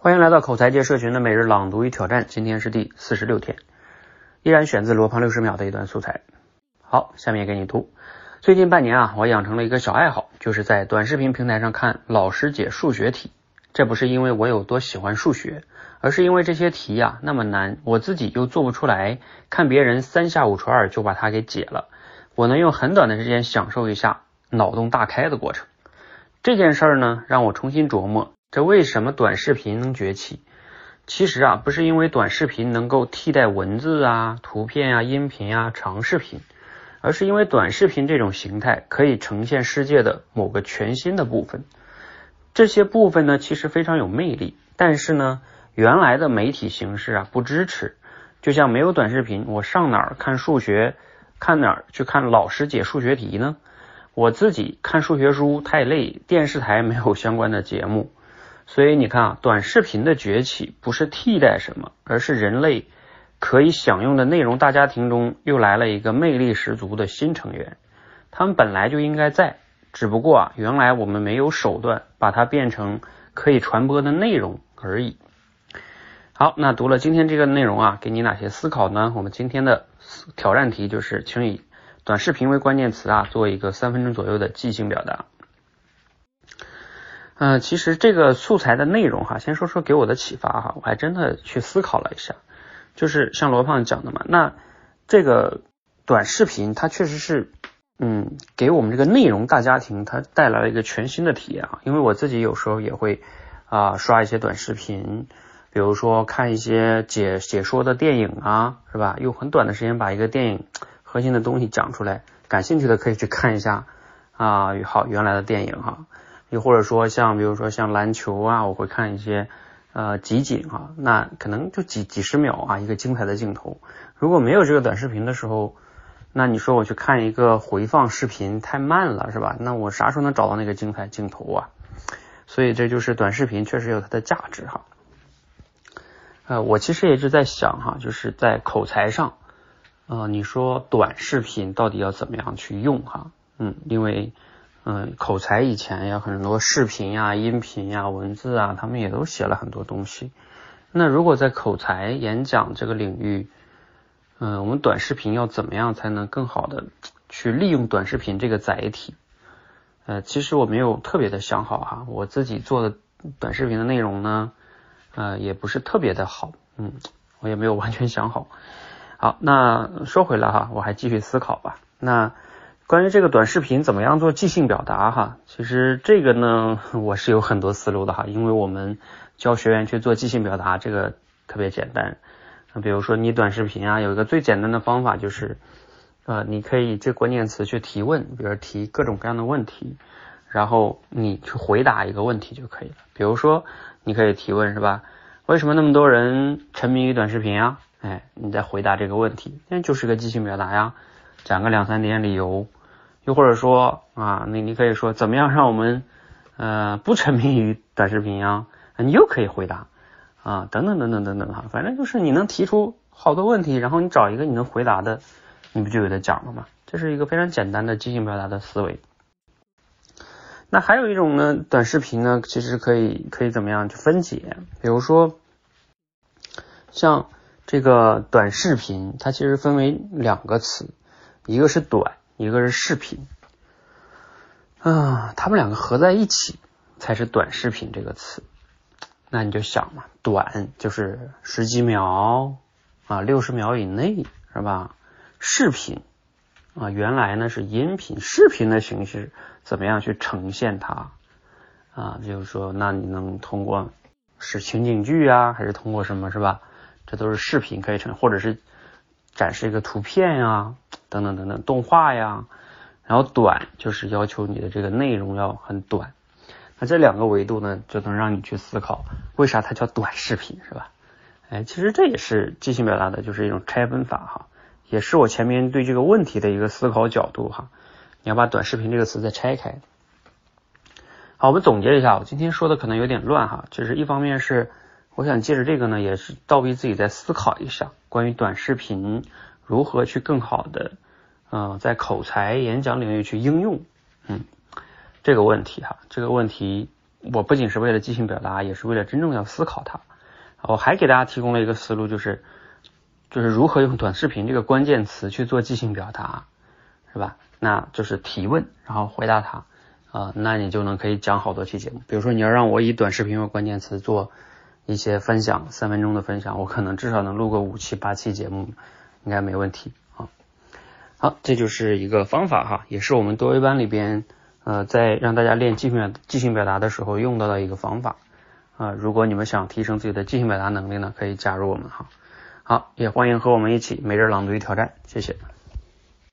欢迎来到口才界社群的每日朗读与挑战，今天是第四十六天，依然选自罗胖六十秒的一段素材。好，下面给你读。最近半年啊，我养成了一个小爱好，就是在短视频平台上看老师解数学题。这不是因为我有多喜欢数学，而是因为这些题呀那么难，我自己又做不出来，看别人三下五除二就把它给解了，我能用很短的时间享受一下脑洞大开的过程。这件事儿呢，让我重新琢磨。这为什么短视频能崛起？其实啊，不是因为短视频能够替代文字啊、图片啊、音频啊、长视频，而是因为短视频这种形态可以呈现世界的某个全新的部分。这些部分呢，其实非常有魅力，但是呢，原来的媒体形式啊不支持。就像没有短视频，我上哪儿看数学？看哪儿去看老师解数学题呢？我自己看数学书太累，电视台没有相关的节目。所以你看啊，短视频的崛起不是替代什么，而是人类可以享用的内容大家庭中又来了一个魅力十足的新成员。他们本来就应该在，只不过啊，原来我们没有手段把它变成可以传播的内容而已。好，那读了今天这个内容啊，给你哪些思考呢？我们今天的挑战题就是，请以短视频为关键词啊，做一个三分钟左右的即兴表达。嗯，其实这个素材的内容哈，先说说给我的启发哈，我还真的去思考了一下，就是像罗胖讲的嘛，那这个短视频它确实是，嗯，给我们这个内容大家庭它带来了一个全新的体验啊，因为我自己有时候也会啊刷一些短视频，比如说看一些解解说的电影啊，是吧？用很短的时间把一个电影核心的东西讲出来，感兴趣的可以去看一下啊，好原来的电影哈。又或者说像比如说像篮球啊，我会看一些呃集锦啊，那可能就几几十秒啊一个精彩的镜头。如果没有这个短视频的时候，那你说我去看一个回放视频太慢了是吧？那我啥时候能找到那个精彩镜头啊？所以这就是短视频确实有它的价值哈。呃，我其实也是在想哈，就是在口才上，呃，你说短视频到底要怎么样去用哈？嗯，因为。嗯，口才以前有很多视频呀、音频呀、文字啊，他们也都写了很多东西。那如果在口才演讲这个领域，嗯，我们短视频要怎么样才能更好的去利用短视频这个载体？呃，其实我没有特别的想好哈，我自己做的短视频的内容呢，呃，也不是特别的好，嗯，我也没有完全想好。好，那说回来哈，我还继续思考吧。那。关于这个短视频怎么样做即兴表达哈，其实这个呢我是有很多思路的哈，因为我们教学员去做即兴表达这个特别简单，那比如说你短视频啊有一个最简单的方法就是呃你可以这关键词去提问，比如提各种各样的问题，然后你去回答一个问题就可以了。比如说你可以提问是吧？为什么那么多人沉迷于短视频啊？哎，你再回答这个问题，那就是个即兴表达呀，讲个两三点理由。又或者说啊，你你可以说怎么样让我们呃不沉迷于短视频呀？你又可以回答啊，等等等等等等哈，反正就是你能提出好多问题，然后你找一个你能回答的，你不就给他讲了吗？这是一个非常简单的即兴表达的思维。那还有一种呢，短视频呢，其实可以可以怎么样去分解？比如说像这个短视频，它其实分为两个词，一个是短。一个是视频，啊，他们两个合在一起才是短视频这个词。那你就想嘛，短就是十几秒啊，六十秒以内是吧？视频啊，原来呢是音频，视频的形式怎么样去呈现它啊？就是说，那你能通过是情景剧啊，还是通过什么是吧？这都是视频可以成，或者是展示一个图片呀。等等等等，动画呀，然后短就是要求你的这个内容要很短，那这两个维度呢，就能让你去思考为啥它叫短视频，是吧？哎，其实这也是即兴表达的，就是一种拆分法哈，也是我前面对这个问题的一个思考角度哈。你要把短视频这个词再拆开。好，我们总结一下，我今天说的可能有点乱哈，就是一方面是我想借着这个呢，也是倒逼自己再思考一下关于短视频。如何去更好的，嗯，在口才演讲领域去应用，嗯，这个问题哈，这个问题我不仅是为了即兴表达，也是为了真正要思考它。我还给大家提供了一个思路，就是就是如何用短视频这个关键词去做即兴表达，是吧？那就是提问，然后回答它啊，那你就能可以讲好多期节目。比如说你要让我以短视频为关键词做一些分享，三分钟的分享，我可能至少能录个五期八期节目，应该没问题啊。好，这就是一个方法哈，也是我们多维班里边呃在让大家练即兴即兴表达的时候用到的一个方法啊。如果你们想提升自己的即兴表达能力呢，可以加入我们哈。好，也欢迎和我们一起每日朗读与挑战，谢谢。